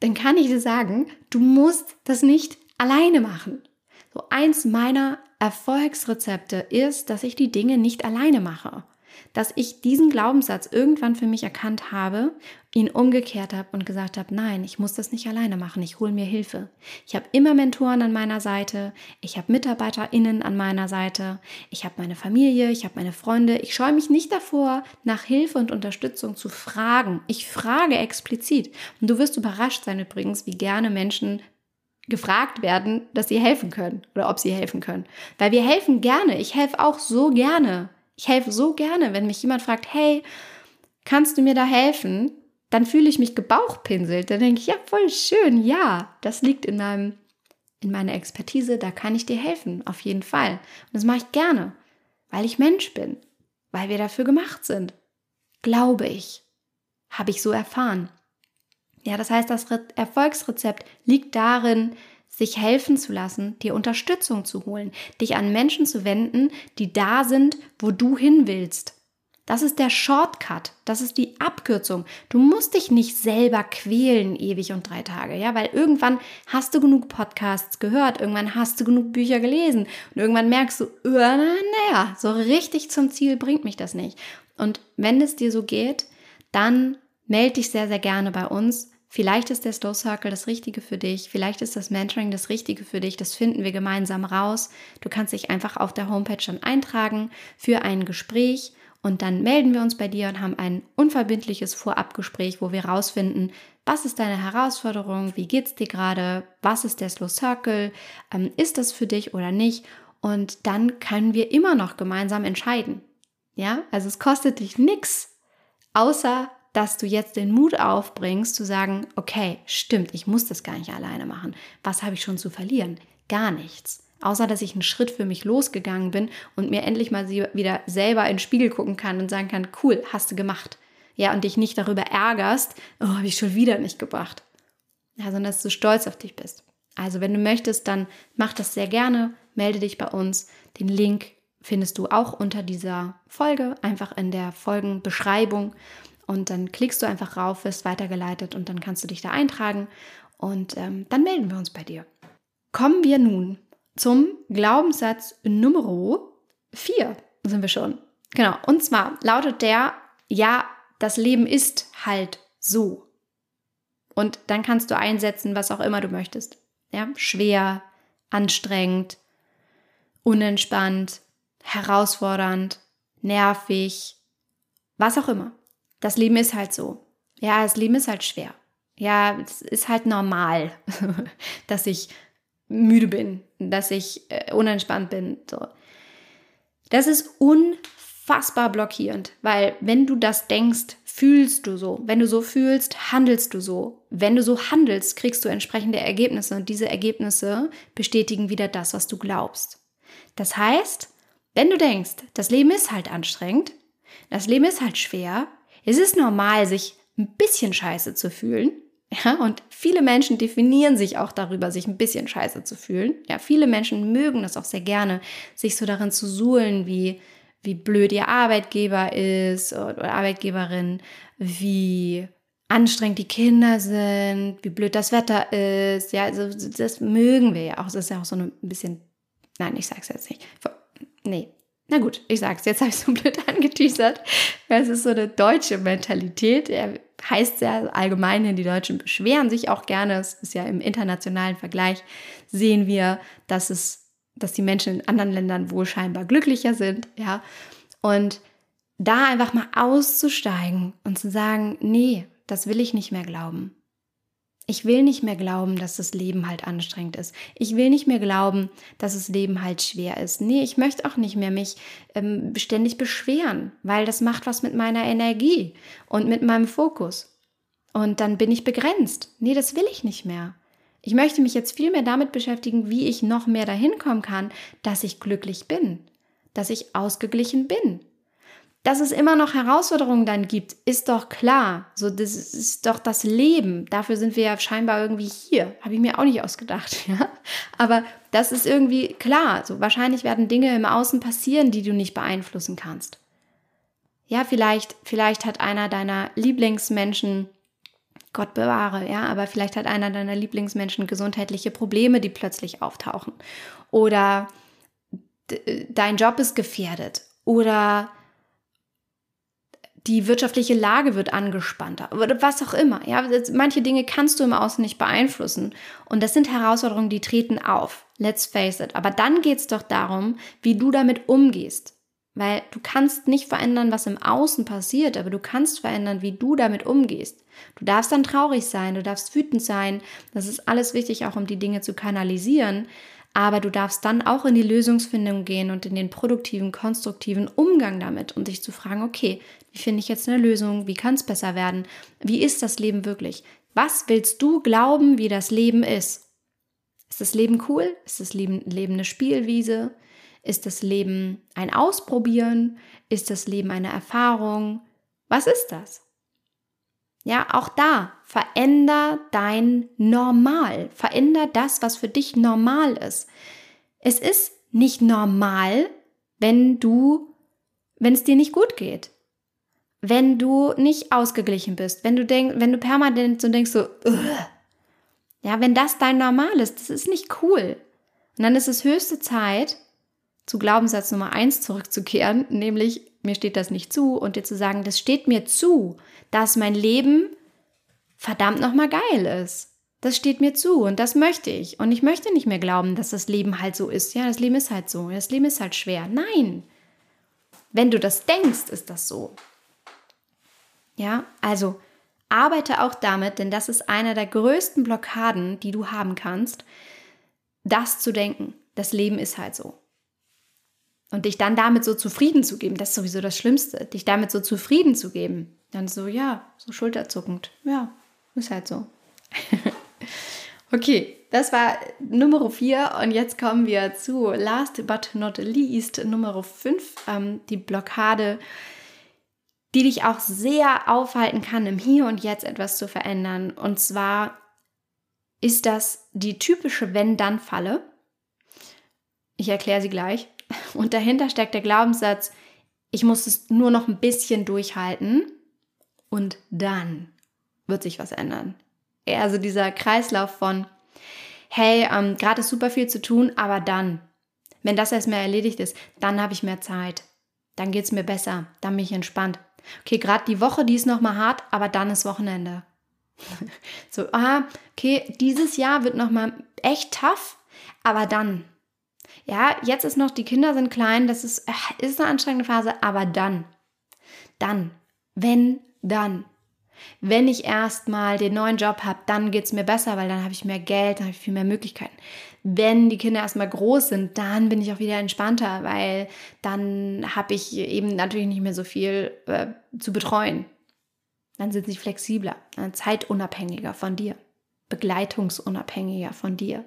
Dann kann ich dir sagen, du musst das nicht alleine machen. So eins meiner Erfolgsrezepte ist, dass ich die Dinge nicht alleine mache dass ich diesen Glaubenssatz irgendwann für mich erkannt habe, ihn umgekehrt habe und gesagt habe, nein, ich muss das nicht alleine machen, ich hole mir Hilfe. Ich habe immer Mentoren an meiner Seite, ich habe Mitarbeiterinnen an meiner Seite, ich habe meine Familie, ich habe meine Freunde. Ich scheue mich nicht davor, nach Hilfe und Unterstützung zu fragen. Ich frage explizit. Und du wirst überrascht sein übrigens, wie gerne Menschen gefragt werden, dass sie helfen können oder ob sie helfen können. Weil wir helfen gerne. Ich helfe auch so gerne. Ich helfe so gerne, wenn mich jemand fragt, hey, kannst du mir da helfen? Dann fühle ich mich gebauchpinselt. Dann denke ich, ja, voll schön, ja, das liegt in meinem, in meiner Expertise, da kann ich dir helfen, auf jeden Fall. Und das mache ich gerne, weil ich Mensch bin, weil wir dafür gemacht sind. Glaube ich. Habe ich so erfahren. Ja, das heißt, das Erfolgsrezept liegt darin, sich helfen zu lassen, dir Unterstützung zu holen, dich an Menschen zu wenden, die da sind, wo du hin willst. Das ist der Shortcut, das ist die Abkürzung. Du musst dich nicht selber quälen ewig und drei Tage, ja, weil irgendwann hast du genug Podcasts gehört, irgendwann hast du genug Bücher gelesen und irgendwann merkst du, äh, naja, so richtig zum Ziel bringt mich das nicht. Und wenn es dir so geht, dann melde dich sehr, sehr gerne bei uns. Vielleicht ist der Slow Circle das Richtige für dich, vielleicht ist das Mentoring das Richtige für dich, das finden wir gemeinsam raus. Du kannst dich einfach auf der Homepage dann eintragen für ein Gespräch und dann melden wir uns bei dir und haben ein unverbindliches Vorabgespräch, wo wir rausfinden, was ist deine Herausforderung, wie geht's dir gerade, was ist der Slow Circle, ähm, ist das für dich oder nicht? Und dann können wir immer noch gemeinsam entscheiden. Ja, also es kostet dich nichts, außer dass du jetzt den Mut aufbringst, zu sagen, okay, stimmt, ich muss das gar nicht alleine machen. Was habe ich schon zu verlieren? Gar nichts. Außer dass ich einen Schritt für mich losgegangen bin und mir endlich mal wieder selber in den Spiegel gucken kann und sagen kann, cool, hast du gemacht. Ja, und dich nicht darüber ärgerst, oh, habe ich schon wieder nicht gebracht. Ja, sondern dass du stolz auf dich bist. Also, wenn du möchtest, dann mach das sehr gerne, melde dich bei uns. Den Link findest du auch unter dieser Folge, einfach in der Folgenbeschreibung. Und dann klickst du einfach rauf, wirst weitergeleitet und dann kannst du dich da eintragen und ähm, dann melden wir uns bei dir. Kommen wir nun zum Glaubenssatz Nummer 4 sind wir schon. Genau, und zwar lautet der, ja, das Leben ist halt so. Und dann kannst du einsetzen, was auch immer du möchtest. Ja, schwer, anstrengend, unentspannt, herausfordernd, nervig, was auch immer das Leben ist halt so. Ja, das Leben ist halt schwer. Ja, es ist halt normal, dass ich müde bin, dass ich äh, unentspannt bin. So. Das ist unfassbar blockierend, weil wenn du das denkst, fühlst du so. Wenn du so fühlst, handelst du so. Wenn du so handelst, kriegst du entsprechende Ergebnisse und diese Ergebnisse bestätigen wieder das, was du glaubst. Das heißt, wenn du denkst, das Leben ist halt anstrengend, das Leben ist halt schwer, es ist normal, sich ein bisschen scheiße zu fühlen. Ja, und viele Menschen definieren sich auch darüber, sich ein bisschen scheiße zu fühlen. Ja, viele Menschen mögen das auch sehr gerne, sich so darin zu suhlen, wie, wie blöd ihr Arbeitgeber ist oder Arbeitgeberin, wie anstrengend die Kinder sind, wie blöd das Wetter ist. Ja, also das mögen wir ja auch. Das ist ja auch so ein bisschen, nein, ich sag's jetzt nicht. Nee, na gut, ich sag's, jetzt habe ich so blöd angeteasert. Es ist so eine deutsche Mentalität. Er heißt ja allgemein, die Deutschen beschweren sich auch gerne. Es ist ja im internationalen Vergleich sehen wir, dass es, dass die Menschen in anderen Ländern wohl scheinbar glücklicher sind, ja. Und da einfach mal auszusteigen und zu sagen, nee, das will ich nicht mehr glauben. Ich will nicht mehr glauben, dass das Leben halt anstrengend ist. Ich will nicht mehr glauben, dass das Leben halt schwer ist. Nee, ich möchte auch nicht mehr mich ähm, ständig beschweren, weil das macht was mit meiner Energie und mit meinem Fokus. Und dann bin ich begrenzt. Nee, das will ich nicht mehr. Ich möchte mich jetzt viel mehr damit beschäftigen, wie ich noch mehr dahin kommen kann, dass ich glücklich bin, dass ich ausgeglichen bin. Dass es immer noch Herausforderungen dann gibt, ist doch klar. So, das ist doch das Leben. Dafür sind wir ja scheinbar irgendwie hier. Habe ich mir auch nicht ausgedacht, ja. Aber das ist irgendwie klar. So, wahrscheinlich werden Dinge im Außen passieren, die du nicht beeinflussen kannst. Ja, vielleicht, vielleicht hat einer deiner Lieblingsmenschen Gott bewahre, ja, aber vielleicht hat einer deiner Lieblingsmenschen gesundheitliche Probleme, die plötzlich auftauchen. Oder dein Job ist gefährdet. Oder die wirtschaftliche Lage wird angespannter oder was auch immer. Ja, manche Dinge kannst du im Außen nicht beeinflussen. Und das sind Herausforderungen, die treten auf. Let's face it. Aber dann geht es doch darum, wie du damit umgehst. Weil du kannst nicht verändern, was im Außen passiert, aber du kannst verändern, wie du damit umgehst. Du darfst dann traurig sein, du darfst wütend sein. Das ist alles wichtig, auch um die Dinge zu kanalisieren. Aber du darfst dann auch in die Lösungsfindung gehen und in den produktiven, konstruktiven Umgang damit und dich zu fragen, okay, wie finde ich jetzt eine Lösung? Wie kann es besser werden? Wie ist das Leben wirklich? Was willst du glauben, wie das Leben ist? Ist das Leben cool? Ist das Leben, Leben eine Spielwiese? Ist das Leben ein Ausprobieren? Ist das Leben eine Erfahrung? Was ist das? Ja, auch da, veränder dein Normal. Veränder das, was für dich normal ist. Es ist nicht normal, wenn du, wenn es dir nicht gut geht. Wenn du nicht ausgeglichen bist, wenn du denkst, wenn du permanent so denkst so, Ugh. ja, wenn das dein Normal ist, das ist nicht cool. Und dann ist es höchste Zeit, zu Glaubenssatz Nummer eins zurückzukehren, nämlich mir steht das nicht zu und dir zu sagen, das steht mir zu, dass mein Leben verdammt nochmal geil ist. Das steht mir zu und das möchte ich. Und ich möchte nicht mehr glauben, dass das Leben halt so ist. Ja, das Leben ist halt so. Das Leben ist halt schwer. Nein. Wenn du das denkst, ist das so. Ja, also arbeite auch damit, denn das ist einer der größten Blockaden, die du haben kannst, das zu denken. Das Leben ist halt so. Und dich dann damit so zufrieden zu geben, das ist sowieso das Schlimmste, dich damit so zufrieden zu geben. Dann so, ja, so schulterzuckend. Ja, ist halt so. okay, das war Nummer 4 und jetzt kommen wir zu last but not least Nummer 5, ähm, die Blockade, die dich auch sehr aufhalten kann, im Hier und Jetzt etwas zu verändern. Und zwar ist das die typische Wenn-Dann-Falle. Ich erkläre sie gleich. Und dahinter steckt der Glaubenssatz, ich muss es nur noch ein bisschen durchhalten und dann wird sich was ändern. Also dieser Kreislauf von, hey, ähm, gerade ist super viel zu tun, aber dann, wenn das erstmal erledigt ist, dann habe ich mehr Zeit. Dann geht es mir besser, dann bin ich entspannt. Okay, gerade die Woche, die ist nochmal hart, aber dann ist Wochenende. so, ah, okay, dieses Jahr wird nochmal echt tough, aber dann, ja, jetzt ist noch, die Kinder sind klein, das ist, äh, ist eine anstrengende Phase, aber dann, dann, wenn, dann. Wenn ich erstmal den neuen Job habe, dann geht es mir besser, weil dann habe ich mehr Geld, dann habe ich viel mehr Möglichkeiten. Wenn die Kinder erstmal groß sind, dann bin ich auch wieder entspannter, weil dann habe ich eben natürlich nicht mehr so viel äh, zu betreuen. Dann sind sie flexibler, zeitunabhängiger von dir, begleitungsunabhängiger von dir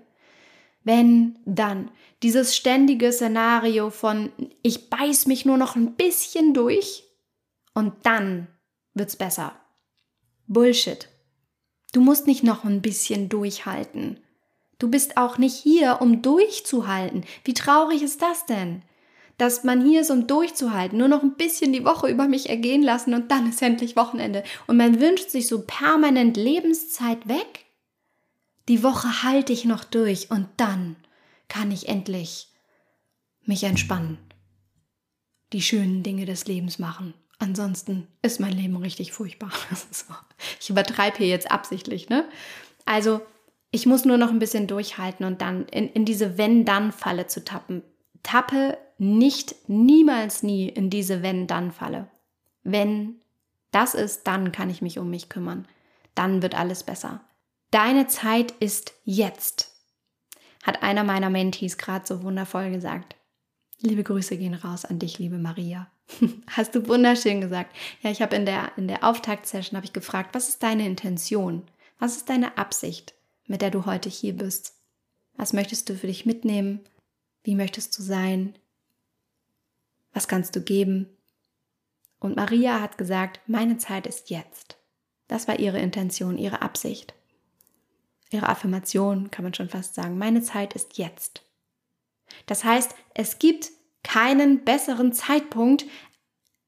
wenn, dann. Dieses ständige Szenario von ich beiß mich nur noch ein bisschen durch und dann wird's besser. Bullshit. Du musst nicht noch ein bisschen durchhalten. Du bist auch nicht hier, um durchzuhalten. Wie traurig ist das denn? Dass man hier ist, um durchzuhalten, nur noch ein bisschen die Woche über mich ergehen lassen und dann ist endlich Wochenende. Und man wünscht sich so permanent Lebenszeit weg die Woche halte ich noch durch und dann kann ich endlich mich entspannen. Die schönen Dinge des Lebens machen. Ansonsten ist mein Leben richtig furchtbar. Ich übertreibe hier jetzt absichtlich, ne? Also, ich muss nur noch ein bisschen durchhalten und dann in, in diese Wenn-Dann-Falle zu tappen. Tappe nicht, niemals nie in diese Wenn-Dann-Falle. Wenn das ist, dann kann ich mich um mich kümmern. Dann wird alles besser. Deine Zeit ist jetzt, hat einer meiner Mentees gerade so wundervoll gesagt. Liebe Grüße gehen raus an dich, liebe Maria. Hast du wunderschön gesagt. Ja, ich habe in der, in der Auftaktsession gefragt, was ist deine Intention? Was ist deine Absicht, mit der du heute hier bist? Was möchtest du für dich mitnehmen? Wie möchtest du sein? Was kannst du geben? Und Maria hat gesagt, meine Zeit ist jetzt. Das war ihre Intention, ihre Absicht. Ihre Affirmation kann man schon fast sagen. Meine Zeit ist jetzt. Das heißt, es gibt keinen besseren Zeitpunkt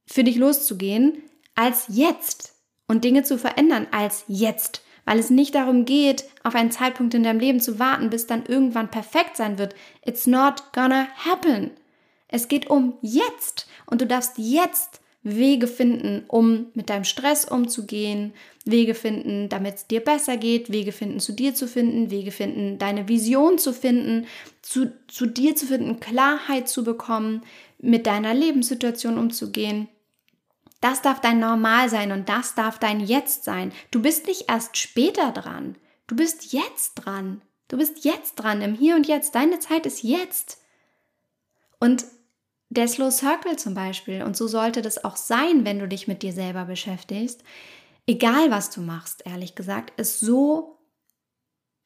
für dich loszugehen als jetzt und Dinge zu verändern als jetzt, weil es nicht darum geht, auf einen Zeitpunkt in deinem Leben zu warten, bis dann irgendwann perfekt sein wird. It's not gonna happen. Es geht um jetzt und du darfst jetzt Wege finden, um mit deinem Stress umzugehen, Wege finden, damit es dir besser geht, Wege finden, zu dir zu finden, Wege finden, deine Vision zu finden, zu, zu dir zu finden, Klarheit zu bekommen, mit deiner Lebenssituation umzugehen. Das darf dein Normal sein und das darf dein Jetzt sein. Du bist nicht erst später dran. Du bist jetzt dran. Du bist jetzt dran, im Hier und Jetzt. Deine Zeit ist jetzt. Und der Slow Circle zum Beispiel, und so sollte das auch sein, wenn du dich mit dir selber beschäftigst, egal was du machst, ehrlich gesagt, ist so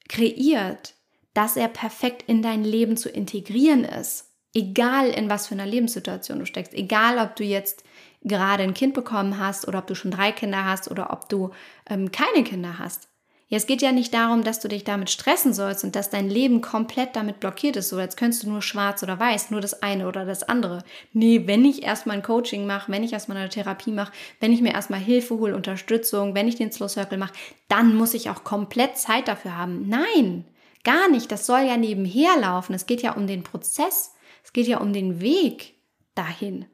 kreiert, dass er perfekt in dein Leben zu integrieren ist. Egal in was für einer Lebenssituation du steckst, egal ob du jetzt gerade ein Kind bekommen hast oder ob du schon drei Kinder hast oder ob du ähm, keine Kinder hast. Ja, es geht ja nicht darum, dass du dich damit stressen sollst und dass dein Leben komplett damit blockiert ist, so als könntest du nur schwarz oder weiß, nur das eine oder das andere. Nee, wenn ich erstmal ein Coaching mache, wenn ich erstmal eine Therapie mache, wenn ich mir erstmal Hilfe hole, Unterstützung, wenn ich den Slow Circle mache, dann muss ich auch komplett Zeit dafür haben. Nein, gar nicht. Das soll ja nebenher laufen. Es geht ja um den Prozess. Es geht ja um den Weg dahin.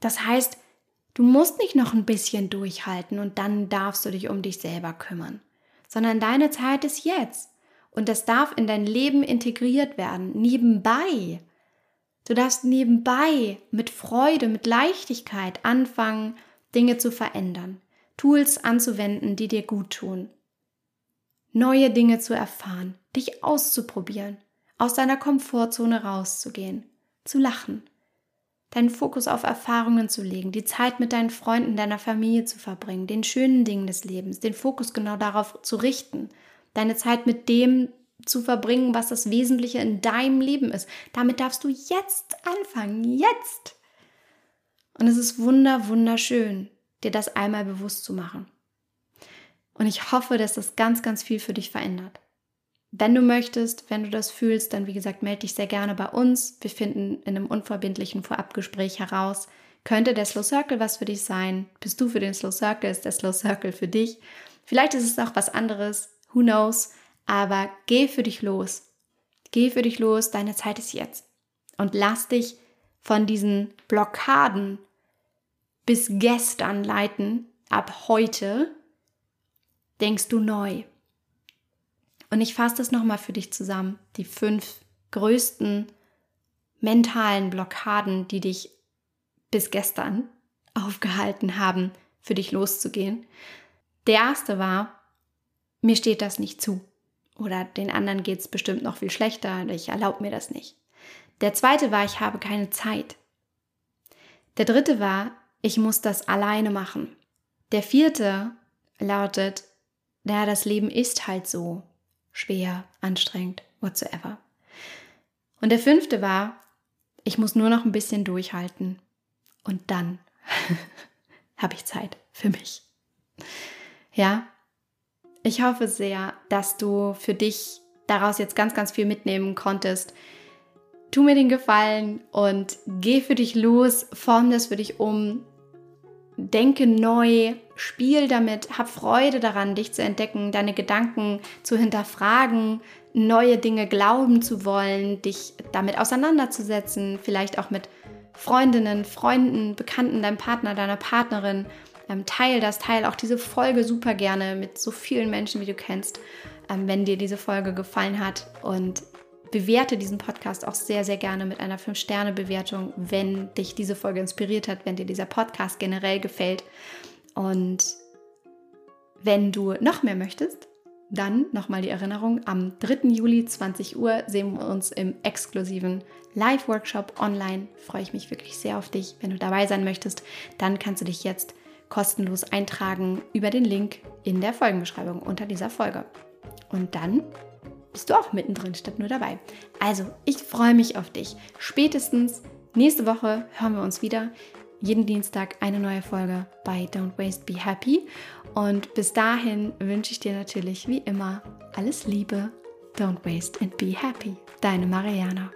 Das heißt, Du musst nicht noch ein bisschen durchhalten und dann darfst du dich um dich selber kümmern, sondern deine Zeit ist jetzt und das darf in dein Leben integriert werden, nebenbei. Du darfst nebenbei mit Freude, mit Leichtigkeit anfangen, Dinge zu verändern, Tools anzuwenden, die dir gut tun, neue Dinge zu erfahren, dich auszuprobieren, aus deiner Komfortzone rauszugehen, zu lachen, deinen Fokus auf Erfahrungen zu legen, die Zeit mit deinen Freunden, deiner Familie zu verbringen, den schönen Dingen des Lebens, den Fokus genau darauf zu richten, deine Zeit mit dem zu verbringen, was das Wesentliche in deinem Leben ist. Damit darfst du jetzt anfangen, jetzt. Und es ist wunder, wunderschön, dir das einmal bewusst zu machen. Und ich hoffe, dass das ganz, ganz viel für dich verändert. Wenn du möchtest, wenn du das fühlst, dann wie gesagt, melde dich sehr gerne bei uns. Wir finden in einem unverbindlichen Vorabgespräch heraus, könnte der Slow Circle was für dich sein? Bist du für den Slow Circle? Ist der Slow Circle für dich? Vielleicht ist es auch was anderes. Who knows? Aber geh für dich los. Geh für dich los. Deine Zeit ist jetzt. Und lass dich von diesen Blockaden bis gestern leiten. Ab heute denkst du neu. Und ich fasse das nochmal für dich zusammen. Die fünf größten mentalen Blockaden, die dich bis gestern aufgehalten haben, für dich loszugehen. Der erste war, mir steht das nicht zu. Oder den anderen geht es bestimmt noch viel schlechter ich erlaube mir das nicht. Der zweite war, ich habe keine Zeit. Der dritte war, ich muss das alleine machen. Der vierte lautet, naja, das Leben ist halt so schwer, anstrengend, whatsoever. Und der fünfte war, ich muss nur noch ein bisschen durchhalten und dann habe ich Zeit für mich. Ja, ich hoffe sehr, dass du für dich daraus jetzt ganz, ganz viel mitnehmen konntest. Tu mir den Gefallen und geh für dich los, form das für dich um, denke neu, spiel damit, hab Freude daran, dich zu entdecken, deine Gedanken zu hinterfragen, neue Dinge glauben zu wollen, dich damit auseinanderzusetzen, vielleicht auch mit Freundinnen, Freunden, Bekannten, deinem Partner, deiner Partnerin. Ähm, teil das, teil auch diese Folge super gerne mit so vielen Menschen, wie du kennst, ähm, wenn dir diese Folge gefallen hat. Und bewerte diesen Podcast auch sehr, sehr gerne mit einer 5-Sterne-Bewertung, wenn dich diese Folge inspiriert hat, wenn dir dieser Podcast generell gefällt. Und wenn du noch mehr möchtest, dann nochmal die Erinnerung, am 3. Juli 20 Uhr sehen wir uns im exklusiven Live-Workshop online. Freue ich mich wirklich sehr auf dich. Wenn du dabei sein möchtest, dann kannst du dich jetzt kostenlos eintragen über den Link in der Folgenbeschreibung unter dieser Folge. Und dann bist du auch mittendrin statt nur dabei. Also, ich freue mich auf dich. Spätestens nächste Woche hören wir uns wieder. Jeden Dienstag eine neue Folge bei Don't Waste Be Happy. Und bis dahin wünsche ich dir natürlich wie immer alles Liebe. Don't waste and be happy. Deine Mariana.